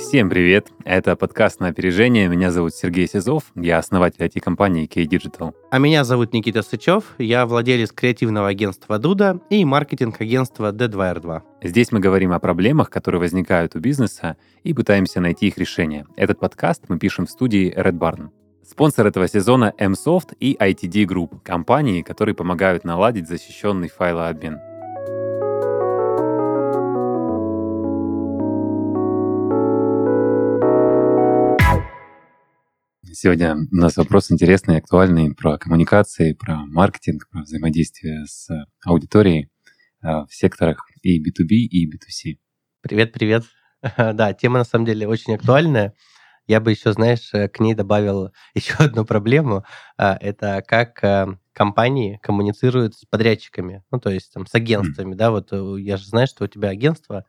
Всем привет! Это подкаст на опережение. Меня зовут Сергей Сизов, я основатель IT-компании K-Digital. А меня зовут Никита Сычев, я владелец креативного агентства Дуда и маркетинг-агентства D2R2. Здесь мы говорим о проблемах, которые возникают у бизнеса, и пытаемся найти их решение. Этот подкаст мы пишем в студии Red Barn. Спонсор этого сезона MSoft и ITD Group, компании, которые помогают наладить защищенный файлообмен. Сегодня у нас вопрос интересный, актуальный про коммуникации, про маркетинг, про взаимодействие с аудиторией э, в секторах и B2B, и B2C. Привет, привет. Да, тема на самом деле очень актуальная. Я бы еще, знаешь, э, к ней добавил еще одну проблему. А, это как э, компании коммуницируют с подрядчиками, ну, то есть там с агентствами, mm. да, вот я же знаю, что у тебя агентство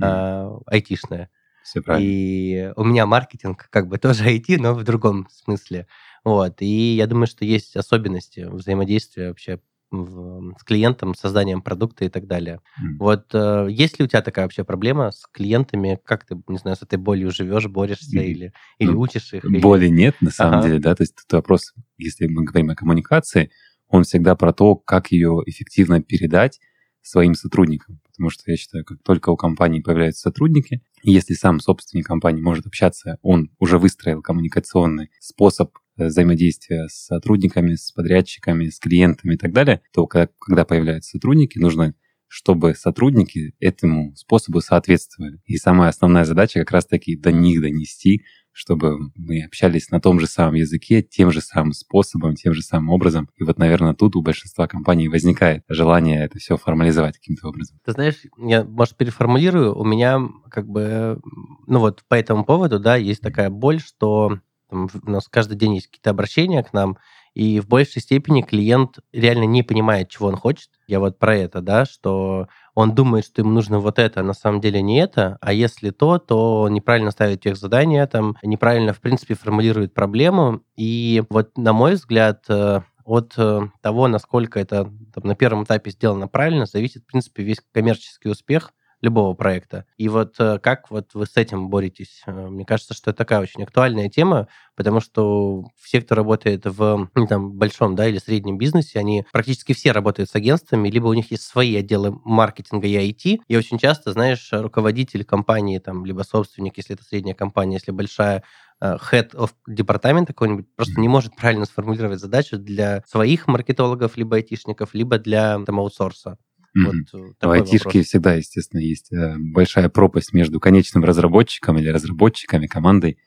mm. айтишное, все правильно. И у меня маркетинг как бы тоже IT, но в другом смысле. Вот. И я думаю, что есть особенности взаимодействия вообще в, с клиентом, созданием продукта и так далее. Mm. Вот э, есть ли у тебя такая вообще проблема с клиентами? Как ты, не знаю, с этой болью живешь, борешься mm. или, или ну, учишь их? Боли или... нет, на самом ага. деле, да. То есть это вопрос, если мы говорим о коммуникации, он всегда про то, как ее эффективно передать своим сотрудникам. Потому что я считаю, как только у компании появляются сотрудники, если сам собственник компании может общаться, он уже выстроил коммуникационный способ э, взаимодействия с сотрудниками, с подрядчиками, с клиентами и так далее, то когда, появляются сотрудники, нужно чтобы сотрудники этому способу соответствовали. И самая основная задача как раз-таки до них донести, чтобы мы общались на том же самом языке, тем же самым способом, тем же самым образом. И вот, наверное, тут у большинства компаний возникает желание это все формализовать каким-то образом. Ты знаешь, я, может, переформулирую, у меня как бы, ну вот по этому поводу, да, есть такая боль, что там, у нас каждый день есть какие-то обращения к нам, и в большей степени клиент реально не понимает, чего он хочет. Я вот про это, да, что он думает, что ему нужно вот это, а на самом деле не это, а если то, то неправильно ставит тех задания, там, неправильно, в принципе, формулирует проблему. И вот, на мой взгляд, э, от э, того, насколько это там, на первом этапе сделано правильно, зависит, в принципе, весь коммерческий успех любого проекта. И вот э, как вот вы с этим боретесь? Э, мне кажется, что это такая очень актуальная тема, потому что все, кто работает в ну, там, большом да, или среднем бизнесе, они практически все работают с агентствами, либо у них есть свои отделы маркетинга и IT. И очень часто, знаешь, руководитель компании, там, либо собственник, если это средняя компания, если большая, э, head of департамент какой-нибудь просто не может правильно сформулировать задачу для своих маркетологов, либо айтишников, либо для там, аутсорса. Mm-hmm. Вот в айтишке всегда, естественно, есть э, большая пропасть между конечным разработчиком или разработчиками, командой,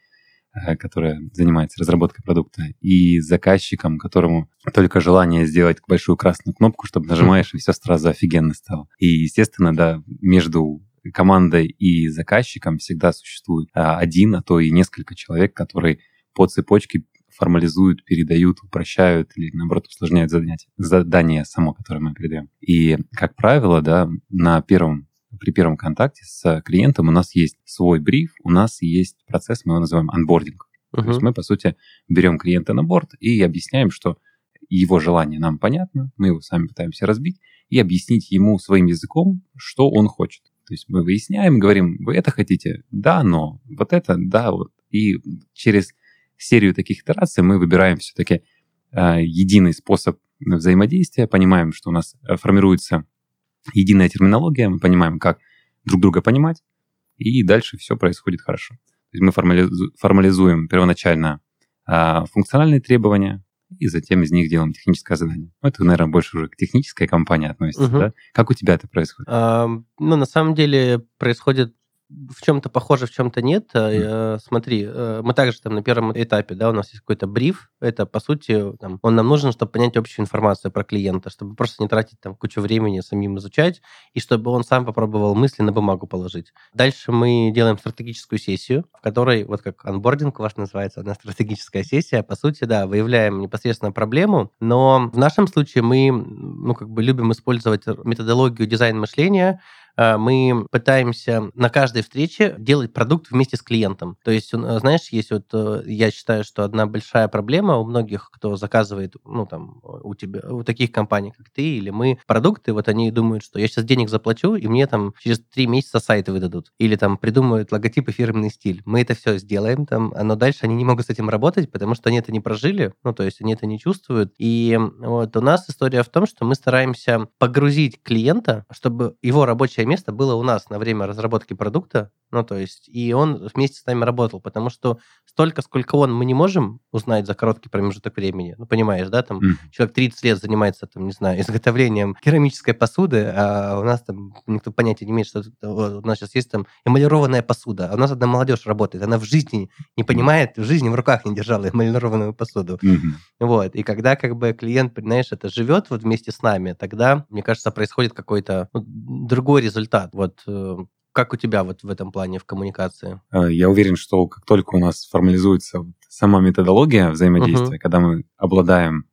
э, которая занимается разработкой продукта, и заказчиком, которому только желание сделать большую красную кнопку, чтобы нажимаешь, и все сразу офигенно стало. И, естественно, да, между командой и заказчиком всегда существует а, один, а то и несколько человек, которые по цепочке формализуют, передают, упрощают или, наоборот, усложняют задание, задание само, которое мы передаем. И, как правило, да, на первом при первом контакте с клиентом у нас есть свой бриф, у нас есть процесс, мы его называем анбординг. Uh-huh. То есть мы, по сути, берем клиента на борт и объясняем, что его желание нам понятно, мы его сами пытаемся разбить и объяснить ему своим языком, что он хочет. То есть мы выясняем, говорим, вы это хотите? Да, но вот это, да, вот. И через серию таких итераций мы выбираем все-таки э, единый способ взаимодействия, понимаем, что у нас э, формируется единая терминология, мы понимаем, как друг друга понимать, и дальше все происходит хорошо. То есть мы формализу- формализуем первоначально э, функциональные требования, и затем из них делаем техническое задание. Ну, это, наверное, больше уже к технической компании относится, угу. да? Как у тебя это происходит? А, ну, на самом деле происходит в чем-то похоже, в чем-то нет. Mm. Смотри, э, мы также там на первом этапе, да, у нас есть какой-то бриф. Это, по сути, там, он нам нужен, чтобы понять общую информацию про клиента, чтобы просто не тратить там кучу времени самим изучать, и чтобы он сам попробовал мысли на бумагу положить. Дальше мы делаем стратегическую сессию, в которой, вот как анбординг ваш называется, одна стратегическая сессия, по сути, да, выявляем непосредственно проблему, но в нашем случае мы, ну, как бы любим использовать методологию дизайн мышления, мы пытаемся на каждой встрече делать продукт вместе с клиентом. То есть, знаешь, есть вот, я считаю, что одна большая проблема у многих, кто заказывает, ну, там, у тебя, у таких компаний, как ты или мы, продукты, вот они думают, что я сейчас денег заплачу, и мне там через три месяца сайты выдадут. Или там придумают логотип и фирменный стиль. Мы это все сделаем, там, но дальше они не могут с этим работать, потому что они это не прожили, ну, то есть они это не чувствуют. И вот у нас история в том, что мы стараемся погрузить клиента, чтобы его рабочее место было у нас на время разработки продукта, ну, то есть, и он вместе с нами работал, потому что столько, сколько он, мы не можем узнать за короткий промежуток времени. Ну, понимаешь, да, там mm. человек 30 лет занимается, там, не знаю, изготовлением керамической посуды, а у нас там никто понятия не имеет, что у нас сейчас есть там эмалированная посуда, а у нас одна молодежь работает, она в жизни не понимает, в жизни в руках не держала эмалированную посуду. Mm-hmm. Вот, и когда как бы клиент, знаешь, это живет вот вместе с нами, тогда, мне кажется, происходит какой-то ну, другой результат. Вот э, как у тебя вот в этом плане в коммуникации? А, я уверен, что как только у нас формализуется сама методология взаимодействия, uh-huh. когда мы обладаем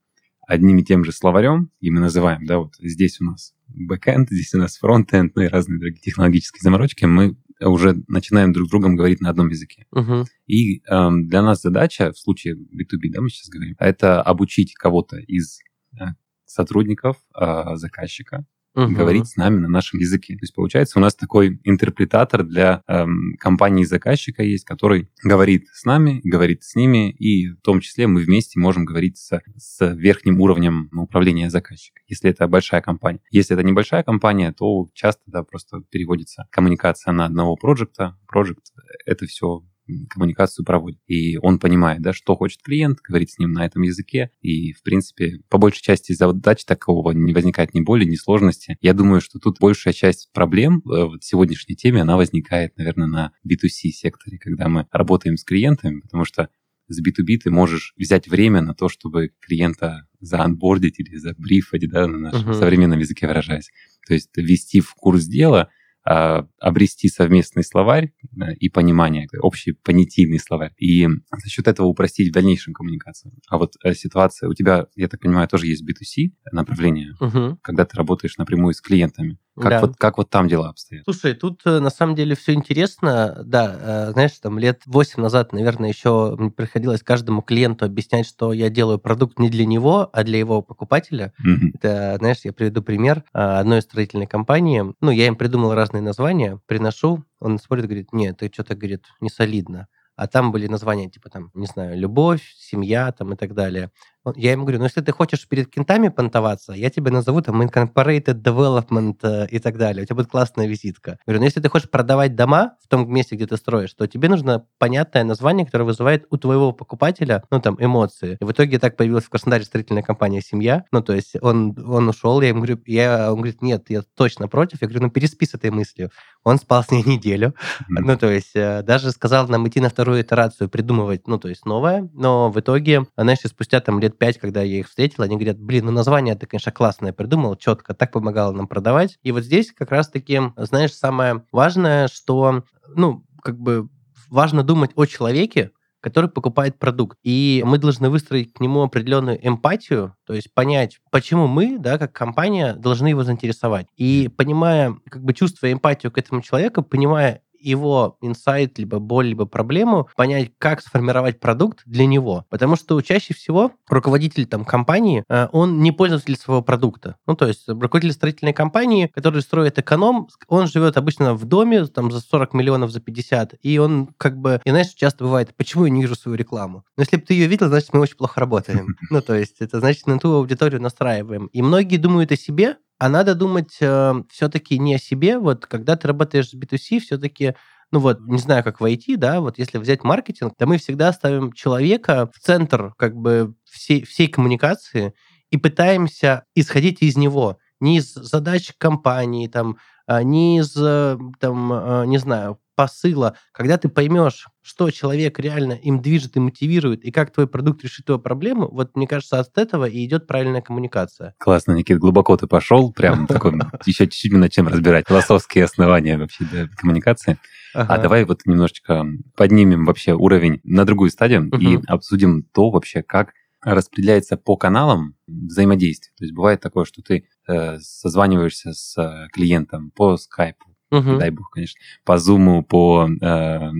одним и тем же словарем, и мы называем, да, вот здесь у нас бэкэнд, здесь у нас фронтенд, ну и разные другие технологические заморочки, мы уже начинаем друг с другом говорить на одном языке. Uh-huh. И э, для нас задача, в случае B2B, да, мы сейчас говорим, это обучить кого-то из э, сотрудников э, заказчика угу. говорить с нами на нашем языке. То есть получается у нас такой интерпретатор для эм, компании заказчика есть, который говорит с нами, говорит с ними, и в том числе мы вместе можем говорить с, с верхним уровнем управления заказчика, если это большая компания. Если это небольшая компания, то часто да, просто переводится коммуникация на одного проекта. Проект — это все коммуникацию проводит. И он понимает, да, что хочет клиент, говорит с ним на этом языке. И, в принципе, по большей части задач такого не возникает ни боли, ни сложности. Я думаю, что тут большая часть проблем э, в сегодняшней теме, она возникает, наверное, на B2C секторе, когда мы работаем с клиентами, потому что с B2B ты можешь взять время на то, чтобы клиента заанбордить или забрифать, да, на нашем uh-huh. современном языке выражаясь. То есть ввести в курс дела, обрести совместный словарь и понимание, общий понятийный словарь, и за счет этого упростить в дальнейшем коммуникацию. А вот э, ситуация у тебя, я так понимаю, тоже есть B2C направление, угу. когда ты работаешь напрямую с клиентами. Как, да. вот, как вот там дела обстоят? Слушай, тут э, на самом деле все интересно. Да, э, знаешь, там лет 8 назад, наверное, еще приходилось каждому клиенту объяснять, что я делаю продукт не для него, а для его покупателя. Mm-hmm. Это, знаешь, я приведу пример одной строительной компании. Ну, я им придумал разные названия, приношу, он смотрит, говорит, нет, ты что-то, говорит, не солидно а там были названия типа там, не знаю, любовь, семья там и так далее. Я ему говорю, ну если ты хочешь перед кентами понтоваться, я тебя назову там Incorporated Development э, и так далее. У тебя будет классная визитка. Говорю, ну если ты хочешь продавать дома в том месте, где ты строишь, то тебе нужно понятное название, которое вызывает у твоего покупателя, ну там, эмоции. И в итоге так появилась в Краснодаре строительная компания «Семья». Ну то есть он, он ушел, я ему говорю, я, он говорит, нет, я точно против. Я говорю, ну переспи с этой мыслью. Он спал с ней неделю. Mm-hmm. Ну то есть э, даже сказал нам идти на вторую итерацию, придумывать, ну то есть новое. Но в итоге, знаешь, спустя там лет пять, когда я их встретил, они говорят, блин, ну название ты, конечно, классное придумал, четко, так помогало нам продавать. И вот здесь как раз-таки, знаешь, самое важное, что, ну, как бы важно думать о человеке, который покупает продукт. И мы должны выстроить к нему определенную эмпатию, то есть понять, почему мы, да, как компания, должны его заинтересовать. И понимая, как бы чувствуя эмпатию к этому человеку, понимая его инсайт, либо боль, либо проблему, понять, как сформировать продукт для него. Потому что чаще всего руководитель там, компании, э, он не пользователь своего продукта. Ну, то есть руководитель строительной компании, который строит эконом, он живет обычно в доме там за 40 миллионов, за 50, и он как бы, и знаешь, часто бывает, почему я не вижу свою рекламу? Но если бы ты ее видел, значит, мы очень плохо работаем. Ну, то есть это значит, на ту аудиторию настраиваем. И многие думают о себе, а надо думать э, все-таки не о себе. Вот когда ты работаешь с B2C, все-таки ну вот, не знаю, как в IT, да, вот если взять маркетинг, то мы всегда ставим человека в центр как бы всей, всей коммуникации и пытаемся исходить из него, не из задач компании, там, а, не из, э, там, а, не знаю, посыла, когда ты поймешь, что человек реально им движет и мотивирует, и как твой продукт решит твою проблему, вот мне кажется, от этого и идет правильная коммуникация. Классно, Никит, глубоко ты пошел, прям такой, еще чуть-чуть над чем разбирать, философские основания вообще коммуникации. А давай вот немножечко поднимем вообще уровень на другую стадию и обсудим то вообще, как распределяется по каналам взаимодействия. То есть бывает такое, что ты э, созваниваешься с э, клиентом по скайпу, угу. дай бог, конечно, по Zoom, по, э,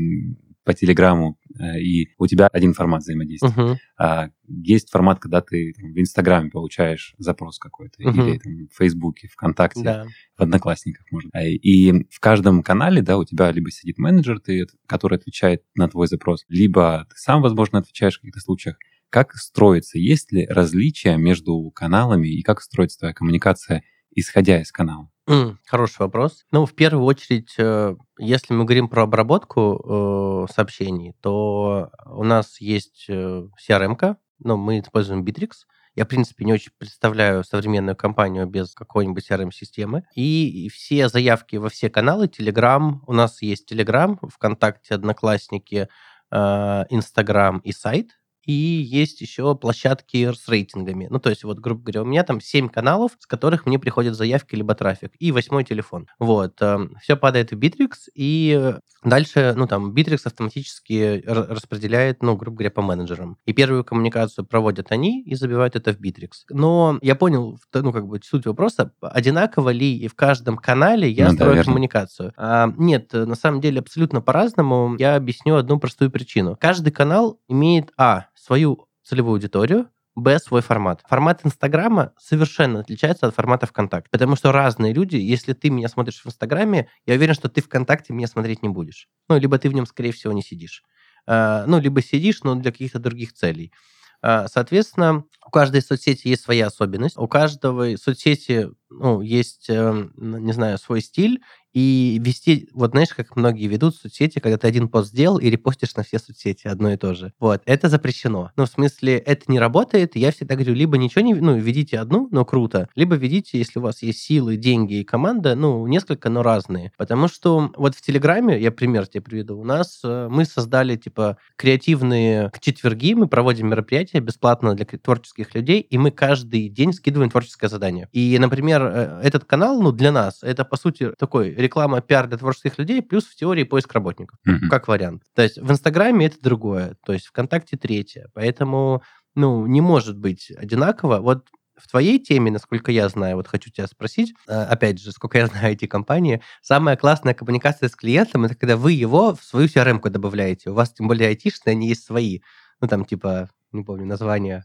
по Телеграму, э, и у тебя один формат взаимодействия. А есть формат, когда ты там, в Инстаграме получаешь запрос какой-то, угу. или там, в Фейсбуке, ВКонтакте, да. в Одноклассниках, можно. А, и в каждом канале, да, у тебя либо сидит менеджер, ты, который отвечает на твой запрос, либо ты сам, возможно, отвечаешь в каких-то случаях. Как строится? Есть ли различия между каналами и как строится твоя коммуникация, исходя из канала? Mm, хороший вопрос. Ну, в первую очередь, э, если мы говорим про обработку э, сообщений, то у нас есть э, CRM-ка, ну, мы используем Bittrex. Я, в принципе, не очень представляю современную компанию без какой-нибудь CRM-системы. И все заявки во все каналы, Telegram, у нас есть Telegram, ВКонтакте, Одноклассники, Инстаграм и сайт и есть еще площадки с рейтингами. Ну, то есть, вот, грубо говоря, у меня там 7 каналов, с которых мне приходят заявки либо трафик, и восьмой телефон. Вот. Эм, Все падает в Bittrex, и дальше, ну, там, Bittrex автоматически распределяет, ну, грубо говоря, по менеджерам. И первую коммуникацию проводят они и забивают это в Bittrex. Но я понял, ну, как бы, суть вопроса, одинаково ли и в каждом канале я ну, строю да, коммуникацию? А, нет, на самом деле абсолютно по-разному. Я объясню одну простую причину. Каждый канал имеет, а, свою целевую аудиторию, Б, свой формат. Формат Инстаграма совершенно отличается от формата ВКонтакте, потому что разные люди, если ты меня смотришь в Инстаграме, я уверен, что ты ВКонтакте меня смотреть не будешь. Ну, либо ты в нем, скорее всего, не сидишь. А, ну, либо сидишь, но для каких-то других целей. А, соответственно, у каждой соцсети есть своя особенность, у каждого соцсети ну, есть, эм, не знаю, свой стиль, и вести, вот знаешь, как многие ведут соцсети, когда ты один пост сделал и репостишь на все соцсети одно и то же. Вот, это запрещено. Ну, в смысле, это не работает, я всегда говорю, либо ничего не, ну, ведите одну, но круто, либо ведите, если у вас есть силы, деньги и команда, ну, несколько, но разные. Потому что вот в Телеграме, я пример тебе приведу, у нас э, мы создали, типа, креативные четверги, мы проводим мероприятия бесплатно для творческих людей, и мы каждый день скидываем творческое задание. И, например, э, этот канал, ну, для нас, это, по сути, такой реклама, пиар для творческих людей, плюс в теории поиск работников, mm-hmm. как вариант. То есть в Инстаграме это другое, то есть ВКонтакте третье. Поэтому, ну, не может быть одинаково. Вот в твоей теме, насколько я знаю, вот хочу тебя спросить, э, опять же, сколько я знаю эти компании, самая классная коммуникация с клиентом, это когда вы его в свою CRM-ку добавляете. У вас, тем более, айтишные, они есть свои. Ну, там, типа, не помню название,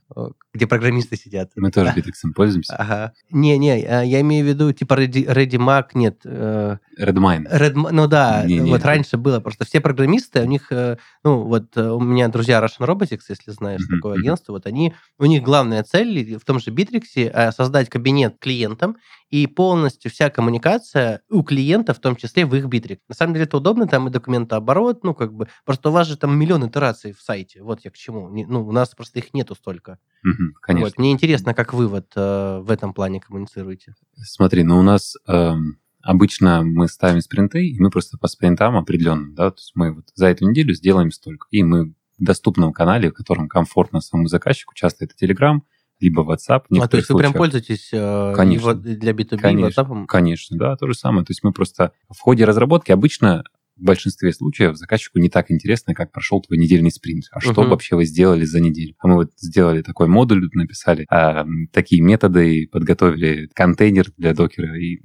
где программисты сидят. Мы тоже Bittrex пользуемся. Ага. Не-не, а, я имею в виду, типа, Ready, ReadyMac, нет. Э, Redmine. Red, ну да, не, вот раньше было просто все программисты, у них, э, ну, вот э, у меня друзья Russian Robotics, если знаешь mm-hmm. такое агентство, вот они, у них главная цель в том же Bittrex создать кабинет клиентам, и полностью вся коммуникация у клиента, в том числе в их Bittrex. На самом деле это удобно, там и документооборот, ну, как бы, просто у вас же там миллион итераций в сайте, вот я к чему. Ну, у нас просто их нету столько. Угу, конечно. Вот. Мне интересно, как вы вот э, в этом плане коммуницируете. Смотри, ну у нас э, обычно мы ставим спринты, и мы просто по спринтам определенным, да, то есть мы вот за эту неделю сделаем столько. И мы в доступном канале, в котором комфортно самому заказчику, часто это Telegram, либо WhatsApp. А то есть вы прям пользуетесь э, конечно, для B2B конечно, WhatsApp? Конечно, да, то же самое. То есть мы просто в ходе разработки обычно в большинстве случаев заказчику не так интересно, как прошел твой недельный спринт. А что uh-huh. вообще вы сделали за неделю? А мы вот сделали такой модуль, написали а, такие методы, подготовили контейнер для докера, и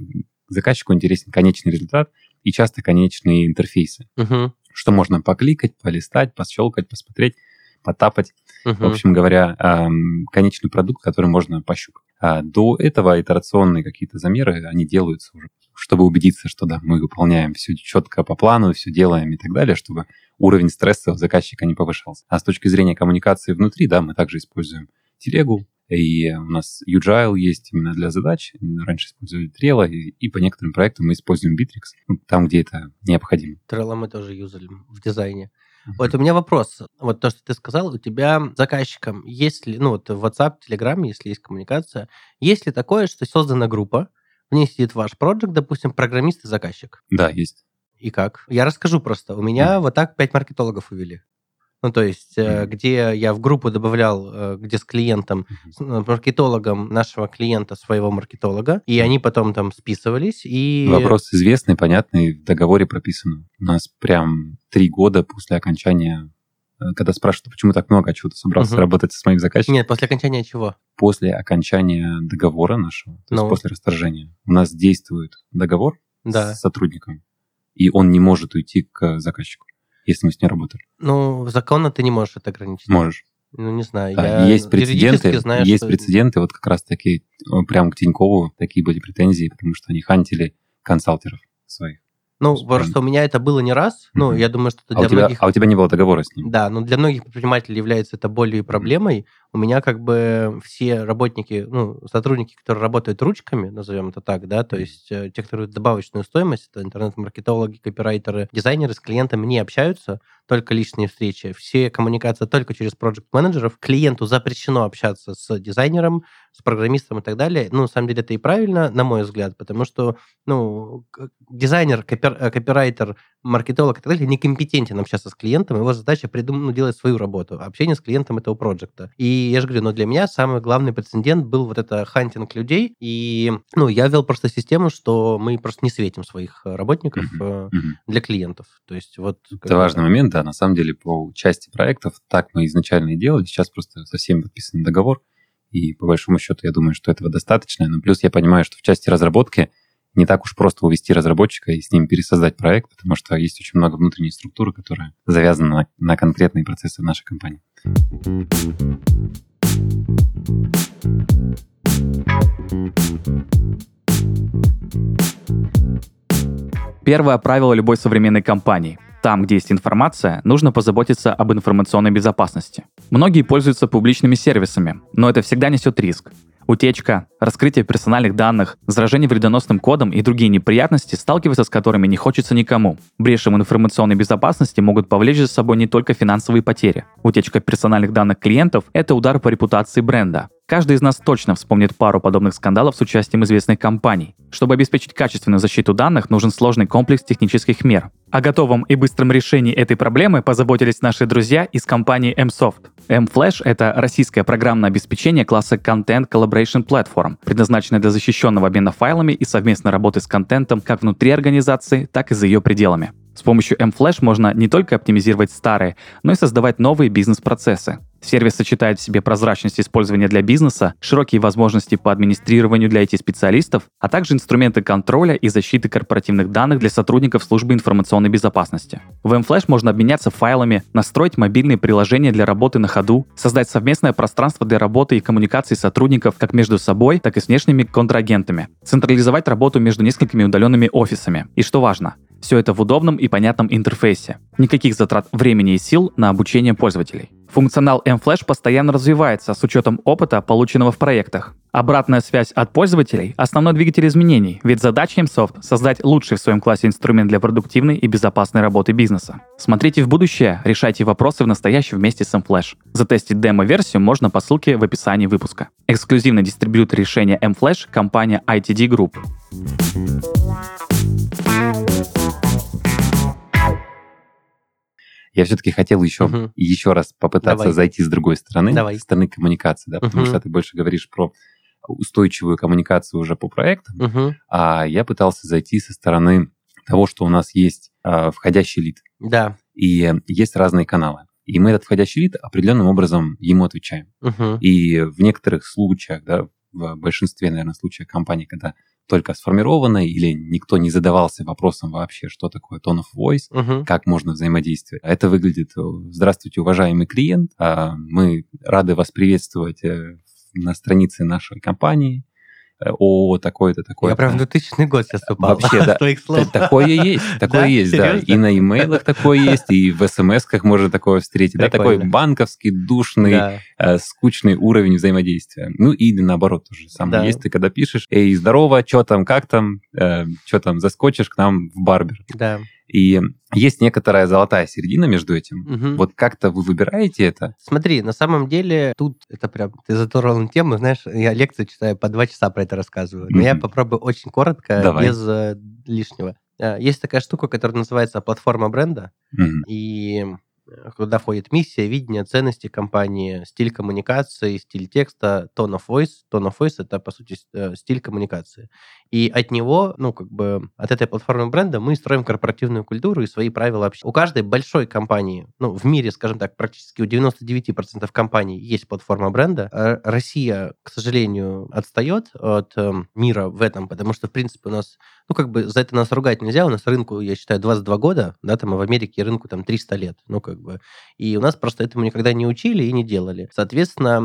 заказчику интересен конечный результат и часто конечные интерфейсы. Uh-huh. Что можно покликать, полистать, пощелкать, посмотреть, потапать. Uh-huh. В общем говоря, конечный продукт, который можно пощупать. А до этого итерационные какие-то замеры, они делаются уже чтобы убедиться, что да, мы выполняем все четко по плану, все делаем и так далее, чтобы уровень стресса у заказчика не повышался. А с точки зрения коммуникации внутри, да, мы также используем телегу, и у нас Ugile есть именно для задач. Раньше использовали Trello, и, и по некоторым проектам мы используем Bittrex, ну, там, где это необходимо. Trello мы тоже юзали в дизайне. Uh-huh. Вот у меня вопрос. Вот то, что ты сказал, у тебя заказчиком, есть ли, ну вот в WhatsApp, Telegram, если есть коммуникация, есть ли такое, что создана группа, в ней сидит ваш проект, допустим, программист и заказчик. Да, есть. И как? Я расскажу просто. У меня mm. вот так пять маркетологов увели. Ну, то есть, mm. где я в группу добавлял, э, где с клиентом, с маркетологом нашего клиента, своего маркетолога, и они потом там списывались. И... Вопрос известный, понятный, в договоре прописан. У нас прям три года после окончания Э, когда спрашивают, почему так много, а чего ты собрался угу. работать с моим заказчиком? Нет, после окончания чего? После окончания договора нашего, то ну. есть после расторжения. У нас действует договор, Да. с сотрудником. И он не может уйти к заказчику, если мы с ним работаем. Ну, законно ты не можешь это ограничить. Можешь. Ну, не знаю. Да, я есть прецеденты, знаю, есть что- прецеденты, вот как раз таки э, прям к Тинькову такие были претензии, потому что они хантили консалтеров своих. Ну, Прям- просто у меня это было не раз. Ну, Мгм. я думаю, что это А у, для тебя, многих... а у тебя не было договора с ним? Да, но для многих предпринимателей является это болью и проблемой. У меня как бы все работники, ну, сотрудники, которые работают ручками, назовем это так, да, то есть э, те, которые добавочную стоимость, это интернет-маркетологи, копирайтеры, дизайнеры с клиентами не общаются, только личные встречи. Все коммуникации только через проект-менеджеров. Клиенту запрещено общаться с дизайнером, с программистом и так далее. Ну, на самом деле это и правильно, на мой взгляд, потому что, ну, дизайнер, копир- э, копирайтер, маркетолог и так далее некомпетентен общаться с клиентом, его задача придум... ну, делать свою работу. Общение с клиентом этого проекта. И я же говорю, но для меня самый главный прецедент был вот это хантинг людей. И ну, я ввел просто систему, что мы просто не светим своих э, работников Мгм. для клиентов. То есть вот... Это бы- важный момент, да. На самом деле, по части проектов так мы изначально и делали. Сейчас просто со всеми подписан договор. И по большому счету, я думаю, что этого достаточно. Но плюс я понимаю, что в части разработки не так уж просто увести разработчика и с ним пересоздать проект, потому что есть очень много внутренней структуры, которая завязана на, на конкретные процессы в нашей компании. Первое правило любой современной компании. Там, где есть информация, нужно позаботиться об информационной безопасности. Многие пользуются публичными сервисами, но это всегда несет риск. Утечка, раскрытие персональных данных, заражение вредоносным кодом и другие неприятности, сталкиваться с которыми не хочется никому. Брешем информационной безопасности могут повлечь за собой не только финансовые потери. Утечка персональных данных клиентов – это удар по репутации бренда. Каждый из нас точно вспомнит пару подобных скандалов с участием известных компаний. Чтобы обеспечить качественную защиту данных, нужен сложный комплекс технических мер. О готовом и быстром решении этой проблемы позаботились наши друзья из компании MSoft. MFlash — это российское программное обеспечение класса Content Collaboration Platform, предназначенное для защищенного обмена файлами и совместной работы с контентом как внутри организации, так и за ее пределами. С помощью MFlash можно не только оптимизировать старые, но и создавать новые бизнес-процессы. Сервис сочетает в себе прозрачность использования для бизнеса, широкие возможности по администрированию для IT-специалистов, а также инструменты контроля и защиты корпоративных данных для сотрудников службы информационной безопасности. В MFlash можно обменяться файлами, настроить мобильные приложения для работы на ходу, создать совместное пространство для работы и коммуникации сотрудников как между собой, так и с внешними контрагентами, централизовать работу между несколькими удаленными офисами. И что важно, все это в удобном и понятном интерфейсе. Никаких затрат времени и сил на обучение пользователей. Функционал mFlash постоянно развивается с учетом опыта, полученного в проектах. Обратная связь от пользователей – основной двигатель изменений, ведь задача MSoft – создать лучший в своем классе инструмент для продуктивной и безопасной работы бизнеса. Смотрите в будущее, решайте вопросы в настоящем вместе с mFlash. Затестить демо-версию можно по ссылке в описании выпуска. Эксклюзивный дистрибьютор решения mFlash – компания ITD Group. Я все-таки хотел еще, Мгм. еще раз попытаться Давай. зайти с другой стороны, Давай. с стороны коммуникации, да, потому что ты больше говоришь про устойчивую коммуникацию уже по проектам, Мгм. а я пытался зайти со стороны того, что у нас есть а, входящий лид, Да. и есть разные каналы. И мы этот входящий лид определенным образом ему отвечаем. Мгм. И в некоторых случаях, да, в большинстве, наверное, случаев компаний, когда только сформировано или никто не задавался вопросом вообще, что такое tone of voice, Мгм. как можно взаимодействовать. А Это выглядит, э, здравствуйте, уважаемый клиент, а, мы рады вас приветствовать э, на странице нашей компании, ООО такое-то, такое-то. Я прям в 2000 год сейчас попал. Вообще, да. Твоих слов. Такое есть, такое Да? есть, да. Серьезно? И на имейлах такое есть, и в смс-ках можно такое встретить. Да, такой банковский, душный, Да. э, скучный уровень взаимодействия. Ну и наоборот тоже самое Да. есть. Ты когда пишешь, эй, здорово, что там, как там, что там, заскочишь к нам в барбер. Да. И есть некоторая золотая середина между этим. Мгм. Вот как-то вы выбираете это? Смотри, на самом деле, тут это прям, ты затронул тему, знаешь, я лекцию читаю, по два часа про это рассказываю. Но я Мгм. попробую очень коротко, Давай. без э, лишнего. Э, Есть такая штука, которая называется платформа бренда, Мгм. и куда входит миссия, видение, ценности компании, стиль коммуникации, стиль текста, tone of voice. Tone of voice — это, по сути, э, стиль коммуникации. И от него, ну, как бы, от этой платформы бренда мы строим корпоративную культуру и свои правила общения. У каждой большой компании, ну, в мире, скажем так, практически у 99% компаний есть платформа бренда. А Россия, к сожалению, отстает от э, мира в этом, потому что, в принципе, у нас, ну, как бы, за это нас ругать нельзя. У нас рынку, я считаю, 22 года, да, там, а в Америке рынку там 300 лет, ну, как бы. И у нас просто этому никогда не учили и не делали. Соответственно,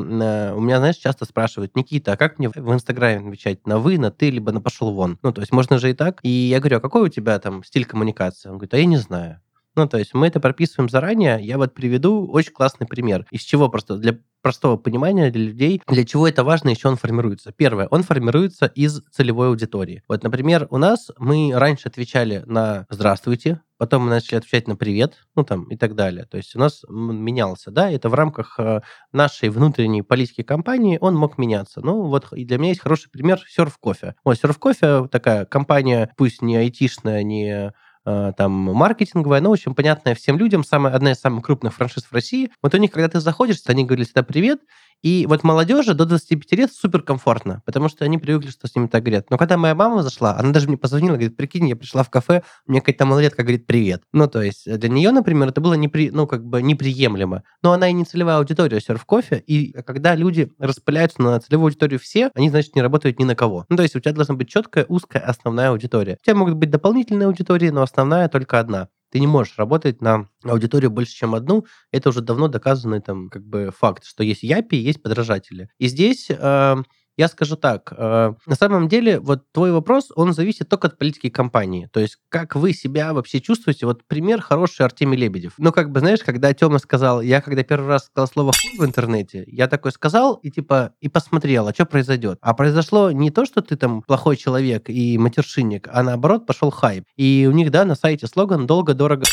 э, у меня, знаешь, часто спрашивают, Никита, а как мне в Инстаграме отвечать на вы, на ты, либо на пошел вон? Ну, то есть можно же и так. И я говорю, а какой у тебя там стиль коммуникации? Он говорит, а я не знаю. Ну, то есть мы это прописываем заранее. Я вот приведу очень классный пример. Из чего просто для простого понимания для людей, для чего это важно, еще он формируется. Первое, он формируется из целевой аудитории. Вот, например, у нас мы раньше отвечали на «здравствуйте», потом мы начали отвечать на «привет», ну там и так далее. То есть у нас менялся, да, это в рамках э, нашей внутренней политики компании он мог меняться. Ну вот и для меня есть хороший пример Surf Coffee. Вот Surf Coffee такая компания, пусть не айтишная, не там маркетинговая, но очень понятная всем людям, самая, одна из самых крупных франшиз в России. Вот у них, когда ты заходишь, они говорили всегда «привет», и вот молодежи до 25 лет суперкомфортно, потому что они привыкли, что с ними так говорят. Но когда моя мама зашла, она даже мне позвонила, говорит, прикинь, я пришла в кафе, мне какая-то малолетка говорит привет. Ну, то есть для нее, например, это было непри... ну, как бы неприемлемо. Но она и не целевая аудитория серф кофе, и когда люди распыляются на целевую аудиторию все, они, значит, не работают ни на кого. Ну, то есть у тебя должна быть четкая, узкая основная аудитория. У тебя могут быть дополнительные аудитории, но основная только одна. Ты не можешь работать на аудиторию больше, чем одну. Это уже давно доказанный там как бы факт, что есть япи, есть подражатели. И здесь э, я скажу так, э, на самом деле вот твой вопрос, он зависит только от политики компании. То есть как вы себя вообще чувствуете. Вот пример хороший Артемий Лебедев. Ну, как бы, знаешь, когда Тёма сказал, я когда первый раз сказал слово «хуй» в интернете, я такой сказал и типа, и посмотрел, а что произойдет. А произошло не то, что ты там плохой человек и матершинник, а наоборот пошел хайп. И у них, да, на сайте слоган «долго, дорого,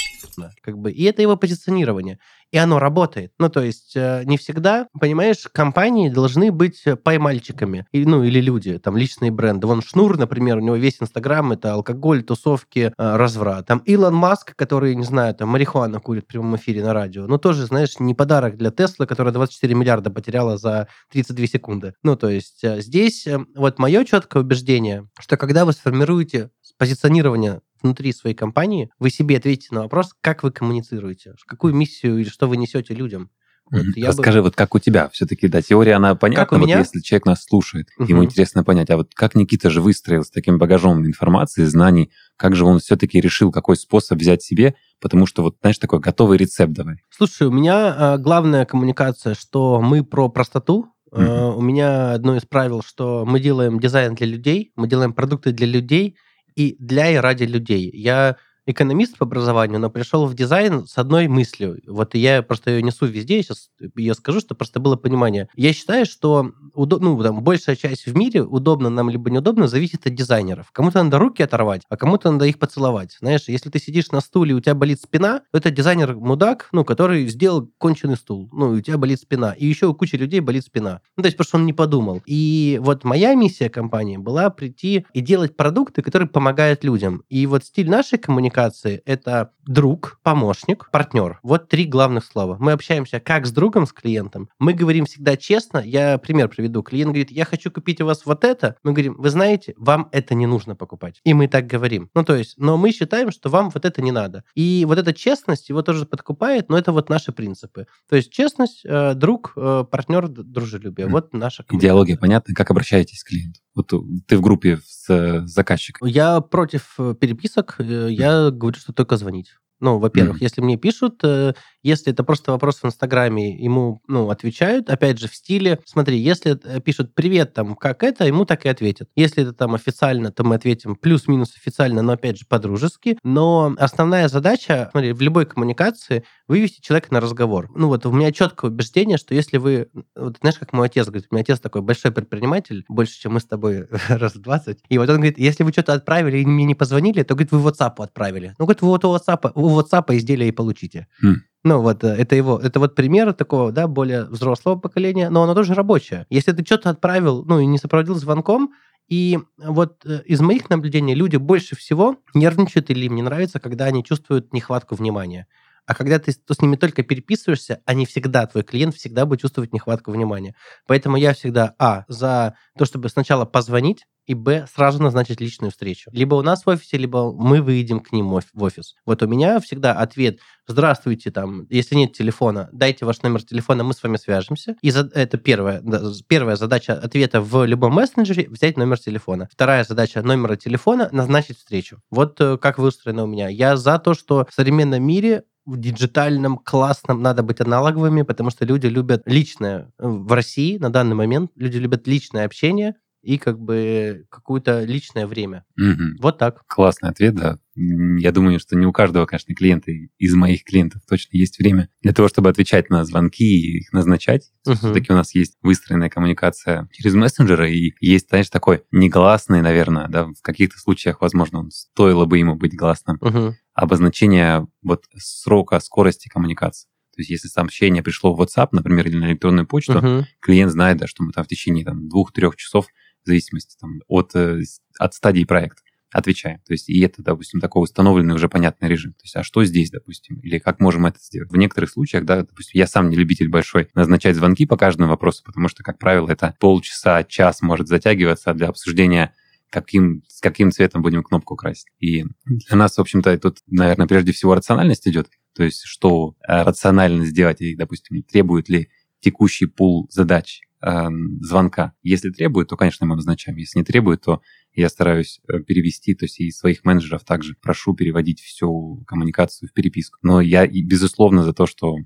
как бы. И это его позиционирование и оно работает. Ну, то есть э, не всегда, понимаешь, компании должны быть поймальчиками, и, ну, или люди, там, личные бренды. Вон Шнур, например, у него весь Инстаграм — это алкоголь, тусовки, э, разврат. Там Илон Маск, который, не знаю, там, марихуана курит в прямом эфире на радио. Ну, тоже, знаешь, не подарок для Теслы, которая 24 миллиарда потеряла за 32 секунды. Ну, то есть э, здесь вот мое четкое убеждение, что когда вы сформируете позиционирование внутри своей компании, вы себе ответите на вопрос, как вы коммуницируете, какую миссию или что вы несете людям. Вот Расскажи, бы... вот как у тебя все-таки, да, теория, она понятна, как у меня? вот если человек нас слушает, угу. ему интересно понять, а вот как Никита же выстроил с таким багажом информации, знаний, как же он все-таки решил, какой способ взять себе, потому что вот, знаешь, такой готовый рецепт давай. Слушай, у меня э, главная коммуникация, что мы про простоту, Uh-huh. У меня одно из правил, что мы делаем дизайн для людей, мы делаем продукты для людей, и для и ради людей. Я экономист по образованию, но пришел в дизайн с одной мыслью. Вот я просто ее несу везде, я сейчас ее скажу, чтобы просто было понимание. Я считаю, что удоб... ну, там, большая часть в мире, удобно нам либо неудобно, зависит от дизайнеров. Кому-то надо руки оторвать, а кому-то надо их поцеловать. Знаешь, если ты сидишь на стуле, у тебя болит спина, то это дизайнер-мудак, ну, который сделал конченый стул. Ну, и у тебя болит спина. И еще у кучи людей болит спина. Ну, то есть, что он не подумал. И вот моя миссия компании была прийти и делать продукты, которые помогают людям. И вот стиль нашей коммуникации коммуникации – это друг, помощник, партнер. Вот три главных слова. Мы общаемся как с другом, с клиентом. Мы говорим всегда честно. Я пример приведу. Клиент говорит, я хочу купить у вас вот это. Мы говорим, вы знаете, вам это не нужно покупать. И мы так говорим. Ну, то есть, но мы считаем, что вам вот это не надо. И вот эта честность его тоже подкупает, но это вот наши принципы. То есть честность, э, друг, э, партнер, дружелюбие. Вот наша Идеология понятна. Как обращаетесь к клиенту? Вот ты в группе с э, заказчиком. Я против переписок. Я говорю, что только звонить. Ну, во-первых, mm-hmm. если мне пишут, э, если это просто вопрос в Инстаграме, ему, ну, отвечают, опять же, в стиле, смотри, если э, пишут «привет», там, как это, ему так и ответят. Если это там официально, то мы ответим плюс-минус официально, но, опять же, по-дружески. Но основная задача, смотри, в любой коммуникации вывести человека на разговор. Ну, вот у меня четкое убеждение, что если вы... Вот знаешь, как мой отец говорит, у меня отец такой большой предприниматель, больше, чем мы с тобой раз в 20. И вот он говорит, если вы что-то отправили и мне не позвонили, то, говорит, вы WhatsApp отправили. Ну, говорит, вы вот у WhatsApp, у WhatsApp изделия и получите. Mm. Ну, вот э, это его, это вот пример такого, да, более взрослого поколения, но оно тоже рабочее. Если ты что-то отправил, ну, и не сопроводил звонком, и вот э, из моих наблюдений люди больше всего нервничают или им не нравится, когда они чувствуют нехватку внимания. А когда ты с ними только переписываешься, они всегда, твой клиент всегда будет чувствовать нехватку внимания. Поэтому я всегда, а, за то, чтобы сначала позвонить, и б, сразу назначить личную встречу. Либо у нас в офисе, либо мы выйдем к ним в офис. Вот у меня всегда ответ «Здравствуйте, там, если нет телефона, дайте ваш номер телефона, мы с вами свяжемся». И за, это первая, первая задача ответа в любом мессенджере – взять номер телефона. Вторая задача номера телефона – назначить встречу. Вот э, как выстроено у меня. Я за то, что в современном мире в диджитальном, классном надо быть аналоговыми, потому что люди любят личное. В России на данный момент люди любят личное общение, и как бы какое-то личное время. Угу. Вот так. Классный ответ, да. Я думаю, что не у каждого, конечно, клиента, из моих клиентов точно есть время для того, чтобы отвечать на звонки и их назначать. Uh-huh. Все-таки у нас есть выстроенная коммуникация через мессенджеры, и есть, знаешь, такой негласный, наверное, да, в каких-то случаях, возможно, стоило бы ему быть гласным, uh-huh. обозначение вот срока скорости коммуникации. То есть если сообщение пришло в WhatsApp, например, или на электронную почту, uh-huh. клиент знает, да, что мы там в течение там, двух-трех часов зависимости там, от, э, от стадии проекта отвечаем. То есть, и это, допустим, такой установленный уже понятный режим. То есть, а что здесь, допустим, или как можем это сделать? В некоторых случаях, да, допустим, я сам не любитель большой назначать звонки по каждому вопросу, потому что, как правило, это полчаса, час может затягиваться для обсуждения каким, с каким цветом будем кнопку красить. И для нас, в общем-то, тут, наверное, прежде всего рациональность идет. То есть, что э, рационально сделать, и, допустим, требует ли текущий пул задач э, звонка. Если требует, то, конечно, мы назначаем. Если не требует, то я стараюсь э, перевести, то есть и своих менеджеров также прошу переводить всю коммуникацию в переписку. Но я, безусловно, за то, что э,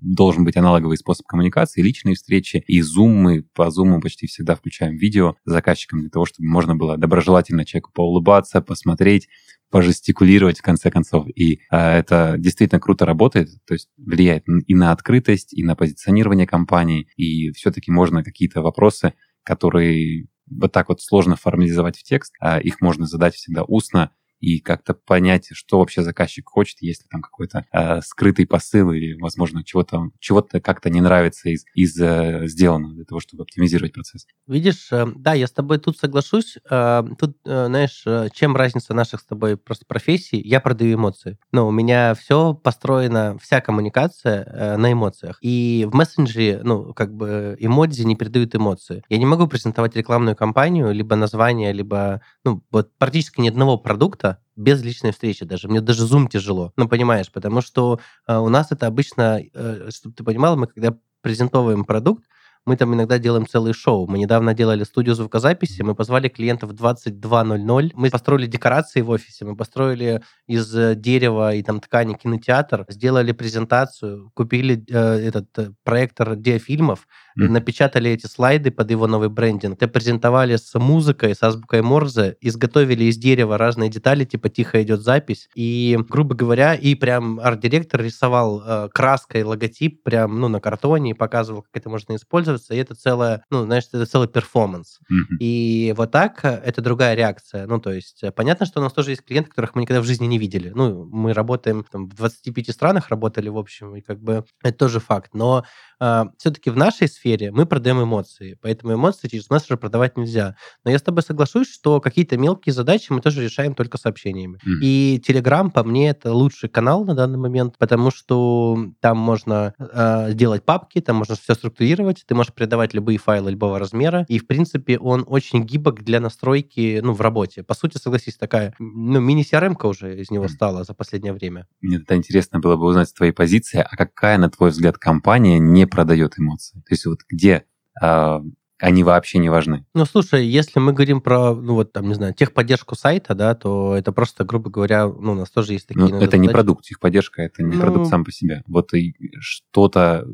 должен быть аналоговый способ коммуникации, личные встречи, и Zoom мы по Zoom почти всегда включаем видео с заказчиком для того, чтобы можно было доброжелательно человеку поулыбаться, посмотреть, пожестикулировать в конце концов. И а, это действительно круто работает, то есть влияет и на открытость, и на позиционирование компании, и все-таки можно какие-то вопросы, которые вот так вот сложно формализовать в текст, а их можно задать всегда устно, и как-то понять, что вообще заказчик хочет, если там какой-то э, скрытый посыл или, возможно, чего-то чего как-то не нравится из, из э, сделанного для того, чтобы оптимизировать процесс. Видишь, э, да, я с тобой тут соглашусь. Э, тут, э, знаешь, э, чем разница наших с тобой просто профессий? Я продаю эмоции. Но у меня все построено, вся коммуникация э, на эмоциях. И в мессенджере, ну, как бы эмодзи не передают эмоции. Я не могу презентовать рекламную кампанию, либо название, либо, ну, вот практически ни одного продукта, без личной встречи даже. Мне даже Zoom тяжело. Ну, понимаешь, потому что э, у нас это обычно, э, чтобы ты понимал, мы когда презентовываем продукт, мы там иногда делаем целые шоу. Мы недавно делали студию звукозаписи, мы позвали клиентов в 22.00, мы построили декорации в офисе, мы построили из э, дерева и там ткани кинотеатр, сделали презентацию, купили э, этот э, проектор диафильмов, mm. напечатали эти слайды под его новый брендинг, те презентовали с музыкой, с азбукой Морзе, изготовили из дерева разные детали, типа тихо идет запись, и, грубо говоря, и прям арт-директор рисовал э, краской логотип прям, ну, на картоне и показывал, как это можно использовать, пользоваться, и это целое, ну, знаешь, это целый перформанс. Mm-hmm. И вот так э, это другая реакция. Ну, то есть э, понятно, что у нас тоже есть клиенты, которых мы никогда в жизни не видели. Ну, мы работаем там, в 25 странах, работали, в общем, и как бы это тоже факт. Но э, все-таки в нашей сфере мы продаем эмоции, поэтому эмоции через мессенджер продавать нельзя. Но я с тобой соглашусь, что какие-то мелкие задачи мы тоже решаем только сообщениями. Mm-hmm. И Telegram, по мне, это лучший канал на данный момент, потому что там можно э, делать папки, там можно все структурировать, ты можешь передавать любые файлы любого размера, и, в принципе, он очень гибок для настройки, ну, в работе. По сути, согласись, такая, ну, мини-CRM уже из него стала за последнее время. Мне это интересно было бы узнать твои позиции, а какая, на твой взгляд, компания не продает эмоции? То есть вот где э, они вообще не важны. Ну, слушай, если мы говорим про, ну, вот там, не знаю, техподдержку сайта, да, то это просто, грубо говоря, ну, у нас тоже есть такие... Ну, это задачи. не продукт, техподдержка, это не ну, продукт сам по себе. Вот и что-то...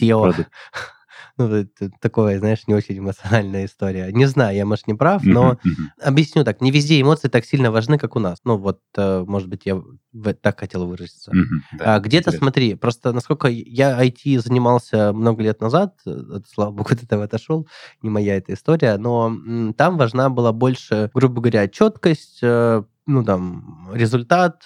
SEO. Продукт. Ну, это такое, знаешь, не очень эмоциональная история. Не знаю, я, может, не прав, но объясню так. Не везде эмоции так сильно важны, как у нас. Ну, вот, э, может быть, я так хотел выразиться. а где-то, смотри, просто насколько я IT занимался много лет назад, э, слава богу, от этого отошел, не моя эта история, но там важна была больше, грубо говоря, четкость, э, ну, там, результат,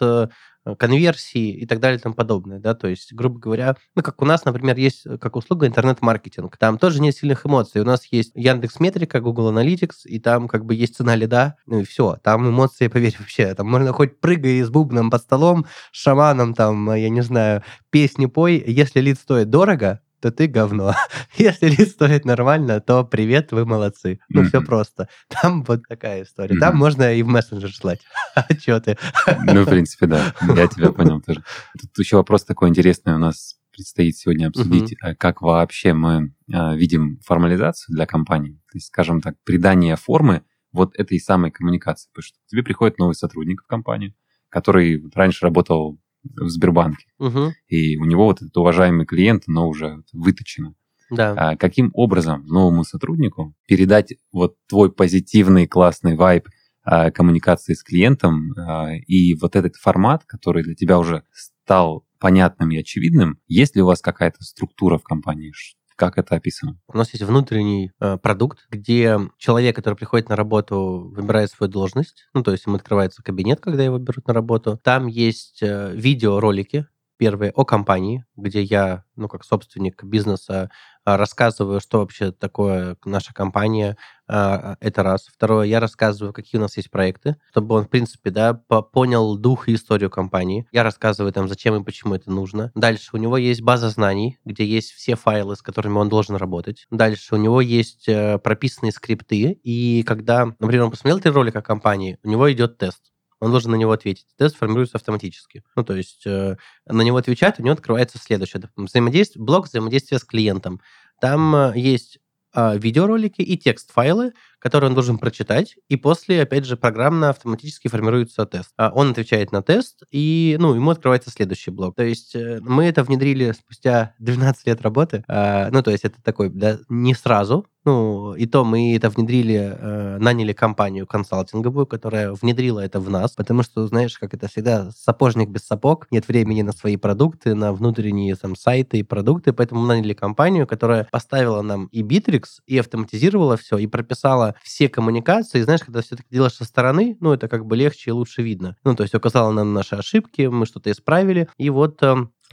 конверсии и так далее и тому подобное, да, то есть, грубо говоря, ну, как у нас, например, есть как услуга интернет-маркетинг, там тоже нет сильных эмоций, у нас есть Яндекс Метрика, Google Analytics, и там как бы есть цена лида, ну и все, там эмоции, поверь, вообще, там можно хоть прыгай с бубном под столом, шаманом там, я не знаю, песни пой, если лид стоит дорого, то ты говно. Если лид стоит нормально, то привет, вы молодцы. Ну, mm-hmm. все просто. Там вот такая история. Mm-hmm. Там можно и в мессенджер слать отчеты. Ну, в принципе, да. Я тебя понял тоже. Тут еще вопрос такой интересный у нас предстоит сегодня обсудить, uh-huh. как вообще мы а, видим формализацию для компании. То есть, скажем так, придание формы вот этой самой коммуникации. Потому что тебе приходит новый сотрудник в компанию, который раньше работал в Сбербанке. Угу. И у него вот этот уважаемый клиент, но уже выточено. Да. А каким образом новому сотруднику передать вот твой позитивный, классный вайб а, коммуникации с клиентом а, и вот этот формат, который для тебя уже стал понятным и очевидным, есть ли у вас какая-то структура в компании? Как это описано? У нас есть внутренний э, продукт, где человек, который приходит на работу, выбирает свою должность. Ну, то есть ему открывается кабинет, когда его берут на работу. Там есть э, видеоролики, Первое о компании, где я, ну, как собственник бизнеса, рассказываю, что вообще такое наша компания. А, это раз. Второе, я рассказываю, какие у нас есть проекты, чтобы он, в принципе, да, понял дух и историю компании. Я рассказываю там, зачем и почему это нужно. Дальше у него есть база знаний, где есть все файлы, с которыми он должен работать. Дальше у него есть э, прописанные скрипты, и когда, например, он посмотрел три ролика компании, у него идет тест он должен на него ответить. Тест формируется автоматически. Ну, то есть э, на него отвечать, у него открывается следующее. Взаимодействие, блок взаимодействия с клиентом. Там э, есть э, видеоролики и текст-файлы, которые он должен прочитать, и после, опять же, программно автоматически формируется тест. А он отвечает на тест, и, ну, ему открывается следующий блок. То есть э, мы это внедрили спустя 12 лет работы. Э, ну, то есть это такой, да, не сразу, ну, и то мы это внедрили, э, наняли компанию консалтинговую, которая внедрила это в нас, потому что, знаешь, как это всегда, сапожник без сапог, нет времени на свои продукты, на внутренние там сайты и продукты, поэтому наняли компанию, которая поставила нам и Bittrex, и автоматизировала все, и прописала все коммуникации. Знаешь, когда все-таки делаешь со стороны, ну, это как бы легче и лучше видно. Ну, то есть указала нам наши ошибки, мы что-то исправили, и вот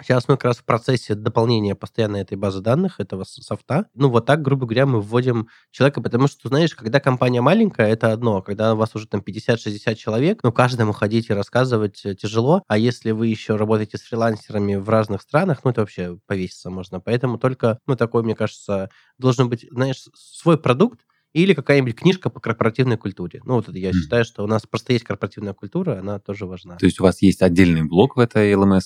Сейчас мы как раз в процессе дополнения постоянно этой базы данных, этого софта. Ну, вот так, грубо говоря, мы вводим человека, потому что, знаешь, когда компания маленькая, это одно, когда у вас уже там 50-60 человек, ну, каждому ходить и рассказывать э, тяжело, а если вы еще работаете с фрилансерами в разных странах, ну, это вообще повеситься можно. Поэтому только, ну, такой, мне кажется, должен быть, знаешь, свой продукт, или какая-нибудь книжка по корпоративной культуре. Ну, вот я mm. считаю, что у нас просто есть корпоративная культура, она тоже важна. То есть у вас есть отдельный блок в этой LMS,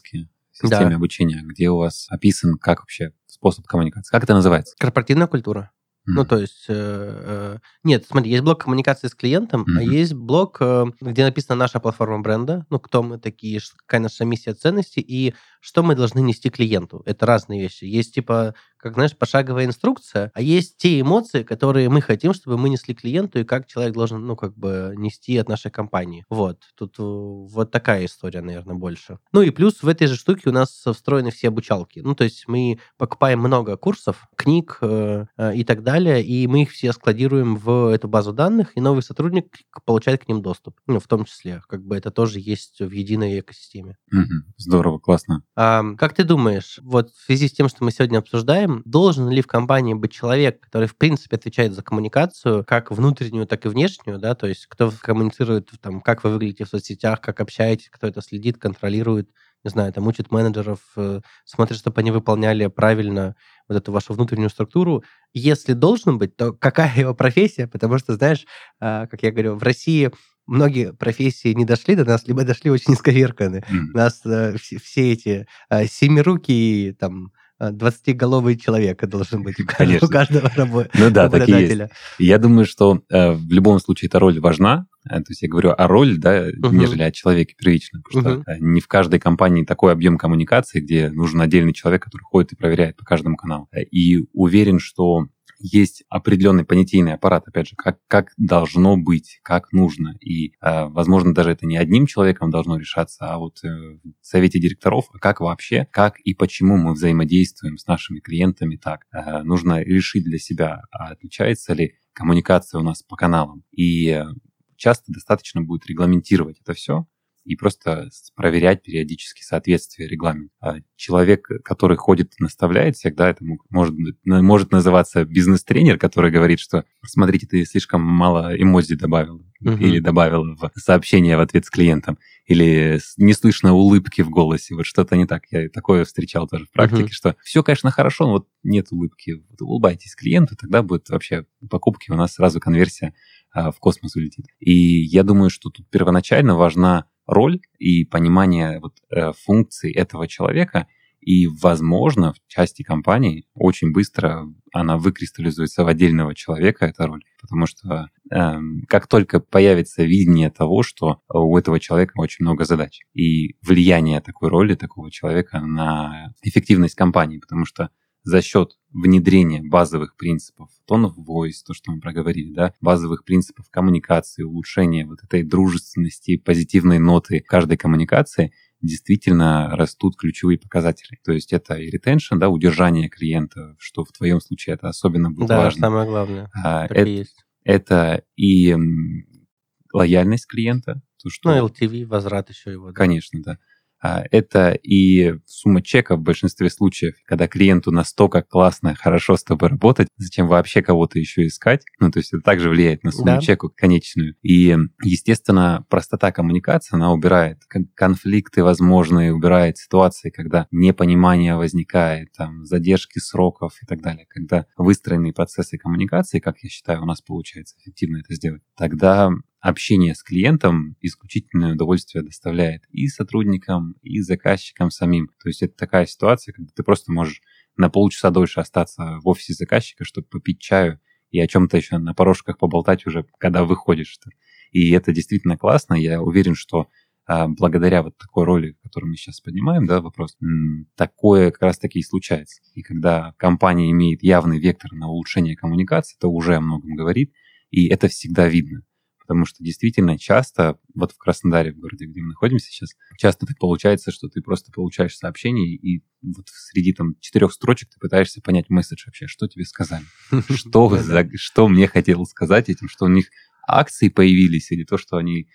системе да. обучения, где у вас описан как вообще способ коммуникации. Как это называется? Корпоративная культура. Ну, то есть, э, э, нет, смотри, есть блок коммуникации с клиентом, mm-hmm. а есть блок, э, где написана наша платформа бренда, ну, кто мы такие, какая наша миссия ценности и что мы должны нести клиенту. Это разные вещи. Есть, типа, как, знаешь, пошаговая инструкция, а есть те эмоции, которые мы хотим, чтобы мы несли клиенту, и как человек должен, ну, как бы, нести от нашей компании. Вот. Тут э, вот такая история, наверное, больше. Ну, и плюс в этой же штуке у нас встроены все обучалки. Ну, то есть мы покупаем много курсов, книг э, э, и так далее, и мы их все складируем в эту базу данных, и новый сотрудник получает к ним доступ. Ну, в том числе. Как бы это тоже есть в единой экосистеме. Угу. Здорово, классно. А, как ты думаешь, вот в связи с тем, что мы сегодня обсуждаем, должен ли в компании быть человек, который, в принципе, отвечает за коммуникацию, как внутреннюю, так и внешнюю, да, то есть кто коммуницирует, там, как вы выглядите в соцсетях, как общаетесь, кто это следит, контролирует, не знаю, там, учит менеджеров, э, смотрит, чтобы они выполняли правильно вот эту вашу внутреннюю структуру. Если должен быть, то какая его профессия? Потому что, знаешь, э, как я говорю, в России многие профессии не дошли до нас, либо дошли очень исковерканы. Mm. У нас э, все, все эти э, семирукие, там, 20-головый человек должен быть Конечно. у каждого работы. Ну да, так и есть. Я думаю, что э, в любом случае эта роль важна. Э, то есть я говорю о роли, да, угу. нежели о человеке первично. Потому угу. что э, не в каждой компании такой объем коммуникации, где нужен отдельный человек, который ходит и проверяет по каждому каналу. Э, и уверен, что есть определенный понятийный аппарат, опять же, как, как должно быть, как нужно. И, э, возможно, даже это не одним человеком должно решаться, а вот э, в совете директоров, а как вообще, как и почему мы взаимодействуем с нашими клиентами так. Э, нужно решить для себя, а отличается ли коммуникация у нас по каналам. И часто достаточно будет регламентировать это все, и просто проверять периодически соответствие регламенту. А человек, который ходит и наставляет всегда, это может, может называться бизнес-тренер, который говорит, что смотрите, ты слишком мало эмодзи добавил uh-huh. или добавил в сообщение в ответ с клиентом, или не слышно улыбки в голосе, вот что-то не так. Я такое встречал тоже в практике, uh-huh. что все, конечно, хорошо, но вот нет улыбки. Вот улыбайтесь клиенту, тогда будет вообще покупки, у нас сразу конверсия а, в космос улетит. И я думаю, что тут первоначально важна роль и понимание вот, э, функций этого человека, и, возможно, в части компании очень быстро она выкристаллизуется в отдельного человека, эта роль. Потому что э, как только появится видение того, что у этого человека очень много задач, и влияние такой роли, такого человека на эффективность компании, потому что за счет внедрения базовых принципов of voice, то, что мы проговорили, да, базовых принципов коммуникации, улучшения вот этой дружественности, позитивной ноты каждой коммуникации, действительно растут ключевые показатели. То есть это и retention, да, удержание клиента, что в твоем случае это особенно будет да, важно. Да, самое главное. А, это, и это и лояльность клиента. То, что... Ну, LTV, возврат еще его. Да. Конечно, да. А, это и сумма чека в большинстве случаев, когда клиенту настолько классно, хорошо с тобой работать, зачем вообще кого-то еще искать? Ну, то есть это также влияет на сумму да. чеку конечную. И, естественно, простота коммуникации, она убирает конфликты возможные, убирает ситуации, когда непонимание возникает, там, задержки сроков и так далее. Когда выстроенные процессы коммуникации, как я считаю, у нас получается эффективно это сделать, тогда общение с клиентом исключительное удовольствие доставляет и сотрудникам, и заказчикам самим. То есть это такая ситуация, когда ты просто можешь на полчаса дольше остаться в офисе заказчика, чтобы попить чаю и о чем-то еще на порожках поболтать уже, когда выходишь. И это действительно классно. Я уверен, что а, благодаря вот такой роли, которую мы сейчас поднимаем, да, вопрос, такое как раз-таки и случается. И когда компания имеет явный вектор на улучшение коммуникации, это уже о многом говорит, и это всегда видно потому что действительно часто, вот в Краснодаре, в городе, где мы находимся сейчас, часто так получается, что ты просто получаешь сообщение, и вот среди там четырех строчек ты пытаешься понять месседж вообще, что тебе сказали, что, что мне хотел сказать этим, что у них акции появились, или то, что они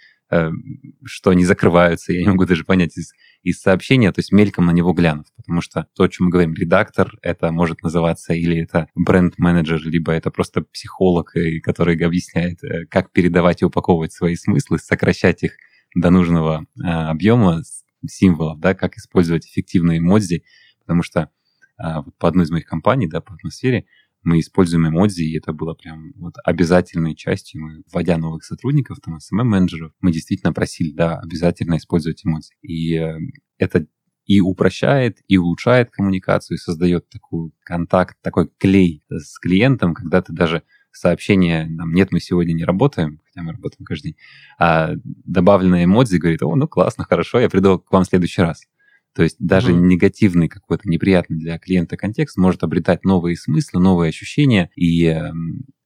что они закрываются, я не могу даже понять из, из сообщения, то есть мельком на него глянув, потому что то, о чем мы говорим, редактор, это может называться или это бренд-менеджер, либо это просто психолог, э, который объясняет, э, как передавать и упаковывать свои смыслы, сокращать их до нужного объема символов, да, как использовать эффективные эмодзи, потому что по одной из моих компаний, да, по атмосфере, мы используем эмодзи, и это было прям вот обязательной частью. Мы, вводя новых сотрудников, там, SMM-менеджеров, мы действительно просили, да, обязательно использовать эмодзи. И э, это и упрощает, и улучшает коммуникацию, и создает такой контакт, такой клей с клиентом, когда ты даже сообщение, нам, нет, мы сегодня не работаем, хотя мы работаем каждый день, а добавленная эмодзи говорит, о, ну классно, хорошо, я приду к вам в следующий раз. То есть даже mm-hmm. негативный какой-то неприятный для клиента контекст может обретать новые смыслы, новые ощущения. И э,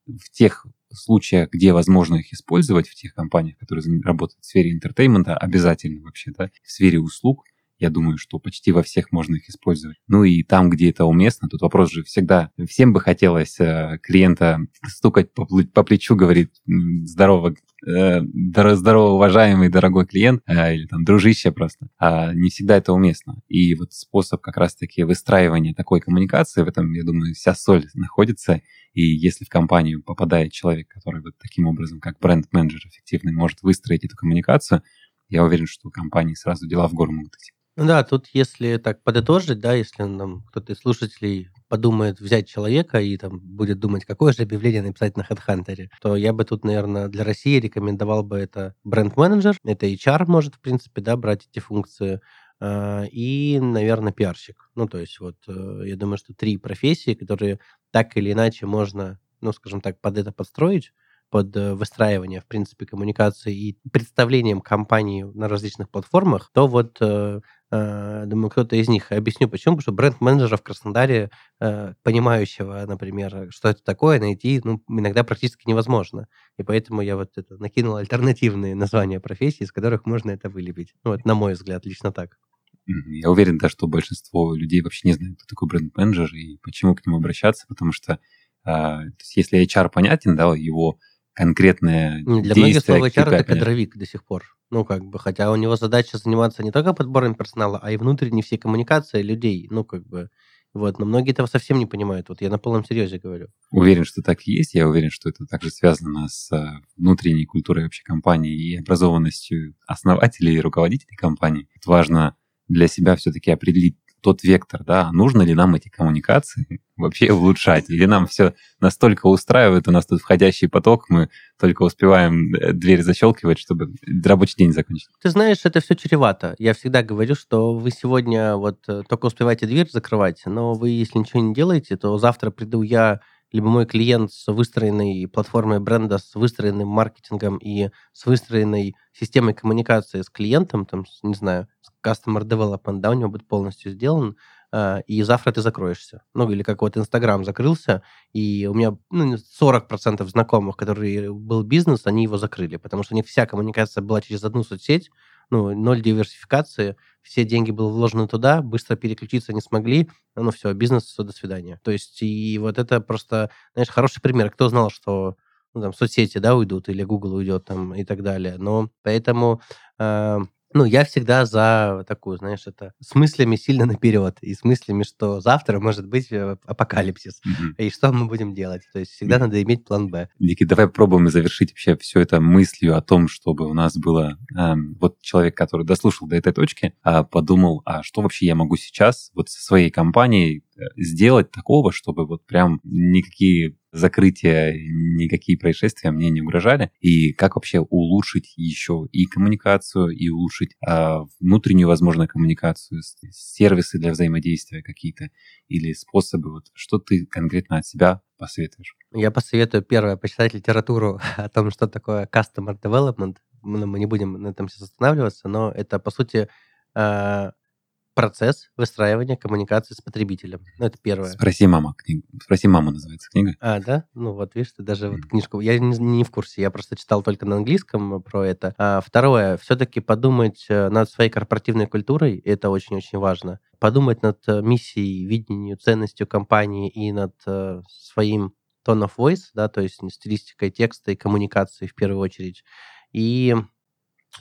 в тех случаях, где возможно их использовать, в тех компаниях, которые работают в сфере entertainment а, обязательно вообще, да, в сфере услуг, я думаю, что почти во всех можно их использовать. Ну и там, где это уместно, тут вопрос же всегда, всем бы хотелось э, клиента стукать по, по плечу, говорит, здорово, э, здорово, уважаемый, дорогой клиент, э, или там дружище просто. А не всегда это уместно. И вот способ как раз-таки выстраивания такой коммуникации, в этом, я думаю, вся соль находится. И если в компанию попадает человек, который вот таким образом, как бренд-менеджер эффективный, может выстроить эту коммуникацию, я уверен, что компании сразу дела в гору могут идти. Ну да, тут если так подытожить, да, если нам кто-то из слушателей подумает взять человека и там будет думать, какое же объявление написать на HeadHunter, то я бы тут, наверное, для России рекомендовал бы это бренд-менеджер, это HR может, в принципе, да, брать эти функции, а, и, наверное, пиарщик. Ну, то есть вот э, я думаю, что три профессии, которые так или иначе можно, ну, скажем так, под это подстроить, под э, выстраивание, в принципе, коммуникации и представлением компании на различных платформах, то вот э, думаю, кто-то из них. Объясню почему. Потому что бренд-менеджера в Краснодаре, э, понимающего, например, что это такое, найти ну, иногда практически невозможно. И поэтому я вот это накинул альтернативные названия профессий, из которых можно это вылепить. Ну, вот, на мой взгляд, лично так. Я уверен, да, что большинство людей вообще не знают, кто такой бренд-менеджер и почему к нему обращаться, потому что а, если HR понятен, да, его конкретное Для многих слово HR — это кадровик до сих пор. Ну, как бы, хотя у него задача заниматься не только подбором персонала, а и внутренней всей коммуникацией людей. Ну, как бы, вот, но многие этого совсем не понимают. Вот я на полном серьезе говорю. Уверен, что так и есть. Я уверен, что это также связано с э, внутренней культурой вообще компании и образованностью основателей и руководителей компании. важно для себя все-таки определить тот вектор, да, нужно ли нам эти коммуникации вообще улучшать, или нам все настолько устраивает, у нас тут входящий поток, мы только успеваем э, дверь защелкивать, чтобы рабочий день закончить. Ты знаешь, это все чревато. Я всегда говорю, что вы сегодня вот э, только успеваете дверь закрывать, но вы, если ничего не делаете, то завтра приду я либо мой клиент с выстроенной платформой бренда, с выстроенным маркетингом и с выстроенной системой коммуникации с клиентом, там, не знаю, customer development, да, у него будет полностью сделан, а, и завтра ты закроешься. Ну, или как вот Инстаграм закрылся, и у меня ну, 40% знакомых, которые был бизнес, они его закрыли, потому что у них вся коммуникация была через одну соцсеть, ну, ноль диверсификации, все деньги были вложены туда, быстро переключиться не смогли, ну, все, бизнес, до свидания. То есть, и вот это просто, знаешь, хороший пример. Кто знал, что ну, там, соцсети, да, уйдут, или Google уйдет, там, и так далее. Но поэтому э, ну, я всегда за такую, знаешь, это с мыслями сильно наперед и с мыслями, что завтра может быть э, апокалипсис, mm-hmm. и что мы будем делать. То есть всегда надо иметь план Б. Никита, давай попробуем завершить вообще все это мыслью о том, чтобы у нас было... Эм, вот человек, который дослушал до этой точки, э, подумал, а что вообще я могу сейчас вот со своей компанией э, сделать такого, чтобы вот прям никакие закрытия, никакие происшествия мне не угрожали. И как вообще улучшить еще и коммуникацию, и улучшить а, внутреннюю, возможно, коммуникацию, сервисы для взаимодействия какие-то или способы. Вот что ты конкретно от себя посоветуешь? Я посоветую, первое, почитать литературу о том, что такое customer development. Мы не будем на этом сейчас останавливаться, но это, по сути, а, процесс выстраивания коммуникации с потребителем. Ну, это первое. Спроси мама. Книг... Спроси маму называется книга. А, да? Ну, вот видишь, ты даже вот книжку... Я не, не в курсе, я просто читал только на английском про это. А, второе, все-таки подумать э, над своей корпоративной культурой, это очень-очень важно. Подумать над э, миссией, видением, ценностью компании и над э, своим tone of voice, да, то есть стилистикой текста и коммуникации в первую очередь. И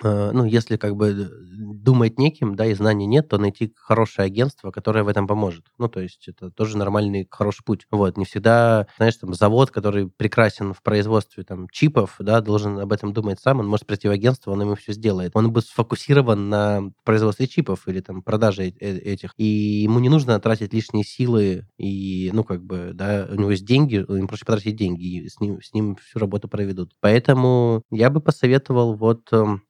ну, если как бы думать неким, да, и знаний нет, то найти хорошее агентство, которое в этом поможет. Ну, то есть это тоже нормальный, хороший путь. Вот, не всегда, знаешь, там, завод, который прекрасен в производстве там чипов, да, должен об этом думать сам, он может прийти в агентство, он ему все сделает. Он будет сфокусирован на производстве чипов или там продаже э, этих, и ему не нужно тратить лишние силы и, ну, как бы, да, у него есть деньги, им проще потратить деньги, и с ним, с ним всю работу проведут. Поэтому я бы посоветовал вот эм,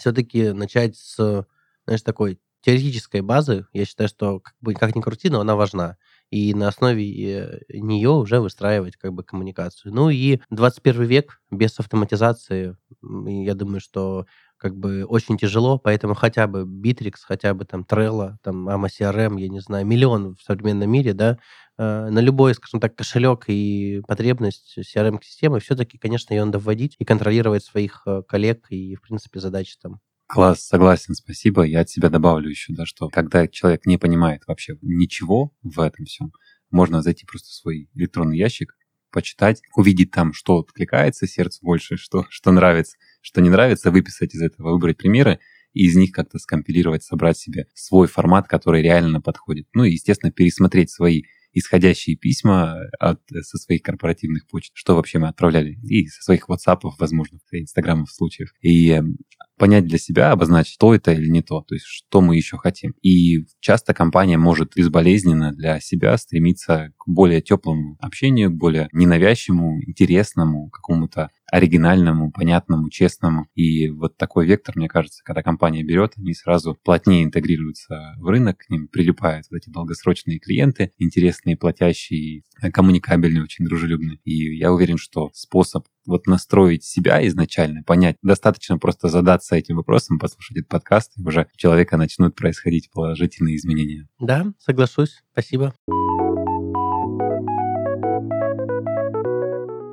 все-таки начать с, знаешь, такой теоретической базы. Я считаю, что как бы как ни крути, но она важна. И на основе э, нее уже выстраивать как бы коммуникацию. Ну и 21 век без автоматизации, я думаю, что как бы очень тяжело, поэтому хотя бы Bittrex, хотя бы там Trello, там AMA CRM, я не знаю, миллион в современном мире, да, э, на любой, скажем так, кошелек и потребность CRM-системы все-таки, конечно, ее надо вводить и контролировать своих э, коллег и, в принципе, задачи там. Класс, согласен, спасибо. Я от себя добавлю еще, да, что когда человек не понимает вообще ничего в этом всем, можно зайти просто в свой электронный ящик, почитать, увидеть там, что откликается сердцу больше, что, что нравится, что не нравится, выписать из этого, выбрать примеры и из них как-то скомпилировать, собрать себе свой формат, который реально подходит. Ну и, естественно, пересмотреть свои исходящие письма от, со своих корпоративных почт, что вообще мы отправляли, и со своих WhatsApp, возможно, инстаграмов случаев. И эм, понять для себя, обозначить, то это или не то, то есть что мы еще хотим. И часто компания может безболезненно для себя стремиться к более теплому общению, к более ненавязчивому, интересному, какому-то оригинальному, понятному, честному. И вот такой вектор, мне кажется, когда компания берет, они сразу плотнее интегрируются в рынок, к ним прилипают вот эти долгосрочные клиенты, интересные, платящие, коммуникабельные, очень дружелюбные. И я уверен, что способ вот настроить себя изначально, понять, достаточно просто задаться этим вопросом, послушать этот подкаст, и уже у человека начнут происходить положительные изменения. Да, соглашусь. Спасибо.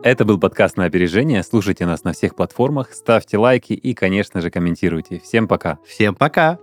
Это был подкаст на опережение. Слушайте нас на всех платформах, ставьте лайки и, конечно же, комментируйте. Всем пока. Всем пока.